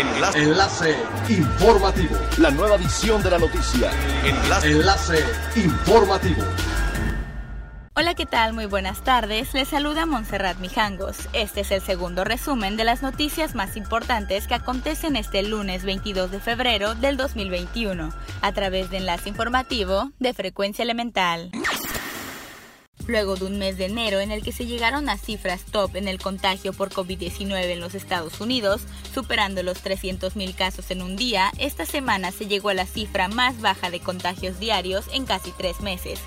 Enlace. Enlace informativo. La nueva edición de la noticia. Enlace. Enlace informativo. Hola, ¿qué tal? Muy buenas tardes. Les saluda Montserrat Mijangos. Este es el segundo resumen de las noticias más importantes que acontecen este lunes 22 de febrero del 2021 a través de Enlace Informativo de Frecuencia Elemental. Luego de un mes de enero en el que se llegaron a cifras top en el contagio por COVID-19 en los Estados Unidos, superando los 300.000 casos en un día, esta semana se llegó a la cifra más baja de contagios diarios en casi tres meses.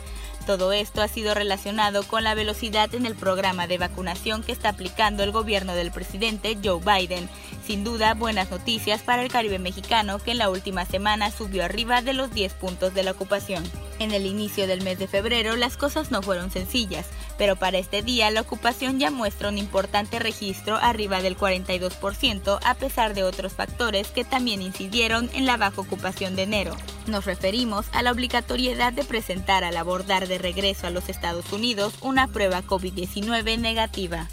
Todo esto ha sido relacionado con la velocidad en el programa de vacunación que está aplicando el gobierno del presidente Joe Biden. Sin duda, buenas noticias para el Caribe mexicano que en la última semana subió arriba de los 10 puntos de la ocupación. En el inicio del mes de febrero las cosas no fueron sencillas, pero para este día la ocupación ya muestra un importante registro arriba del 42% a pesar de otros factores que también incidieron en la baja ocupación de enero. Nos referimos a la obligatoriedad de presentar al abordar de regreso a los Estados Unidos una prueba COVID-19 negativa.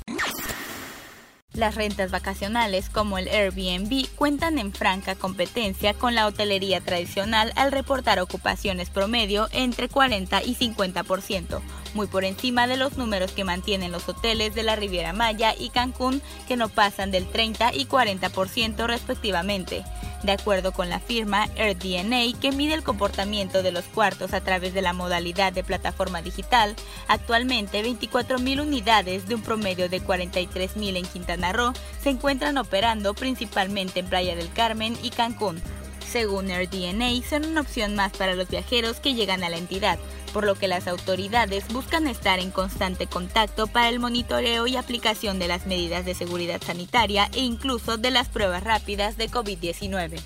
Las rentas vacacionales como el Airbnb cuentan en franca competencia con la hotelería tradicional al reportar ocupaciones promedio entre 40 y 50%, muy por encima de los números que mantienen los hoteles de la Riviera Maya y Cancún que no pasan del 30 y 40% respectivamente de acuerdo con la firma AirDNA, que mide el comportamiento de los cuartos a través de la modalidad de plataforma digital. Actualmente, 24.000 unidades de un promedio de 43.000 en Quintana Roo se encuentran operando principalmente en Playa del Carmen y Cancún. Según AirDNA, son una opción más para los viajeros que llegan a la entidad, por lo que las autoridades buscan estar en constante contacto para el monitoreo y aplicación de las medidas de seguridad sanitaria e incluso de las pruebas rápidas de COVID-19.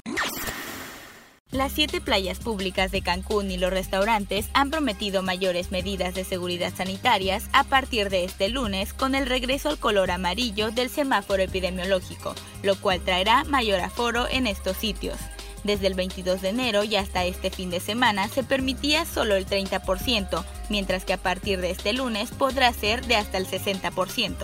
Las siete playas públicas de Cancún y los restaurantes han prometido mayores medidas de seguridad sanitarias a partir de este lunes con el regreso al color amarillo del semáforo epidemiológico, lo cual traerá mayor aforo en estos sitios. Desde el 22 de enero y hasta este fin de semana se permitía solo el 30%, mientras que a partir de este lunes podrá ser de hasta el 60%.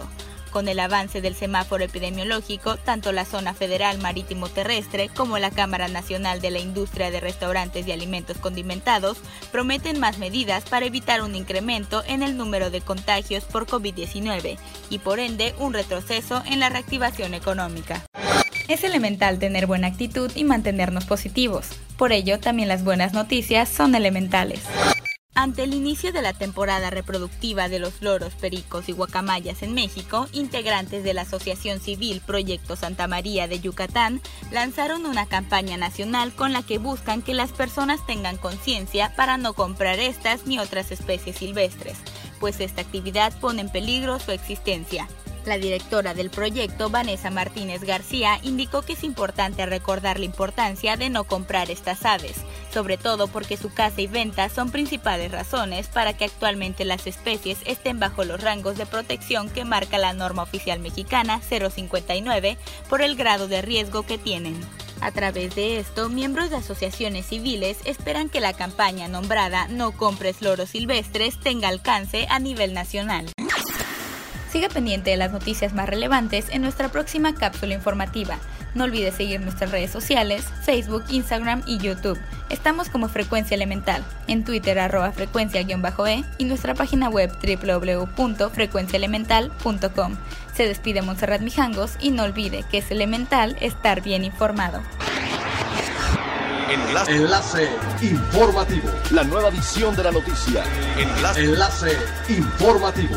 Con el avance del semáforo epidemiológico, tanto la Zona Federal Marítimo Terrestre como la Cámara Nacional de la Industria de Restaurantes y Alimentos Condimentados prometen más medidas para evitar un incremento en el número de contagios por COVID-19 y por ende un retroceso en la reactivación económica. Es elemental tener buena actitud y mantenernos positivos. Por ello, también las buenas noticias son elementales. Ante el inicio de la temporada reproductiva de los loros, pericos y guacamayas en México, integrantes de la Asociación Civil Proyecto Santa María de Yucatán lanzaron una campaña nacional con la que buscan que las personas tengan conciencia para no comprar estas ni otras especies silvestres, pues esta actividad pone en peligro su existencia. La directora del proyecto, Vanessa Martínez García, indicó que es importante recordar la importancia de no comprar estas aves, sobre todo porque su caza y venta son principales razones para que actualmente las especies estén bajo los rangos de protección que marca la norma oficial mexicana 059 por el grado de riesgo que tienen. A través de esto, miembros de asociaciones civiles esperan que la campaña nombrada No compres loros silvestres tenga alcance a nivel nacional. Siga pendiente de las noticias más relevantes en nuestra próxima cápsula informativa. No olvide seguir nuestras redes sociales, Facebook, Instagram y YouTube. Estamos como Frecuencia Elemental, en Twitter arroba frecuencia-e y nuestra página web www.frecuenciaelemental.com. Se despide Montserrat Mijangos y no olvide que es elemental estar bien informado. Enlace. Enlace informativo. La nueva edición de la noticia. Enlace. Enlace informativo.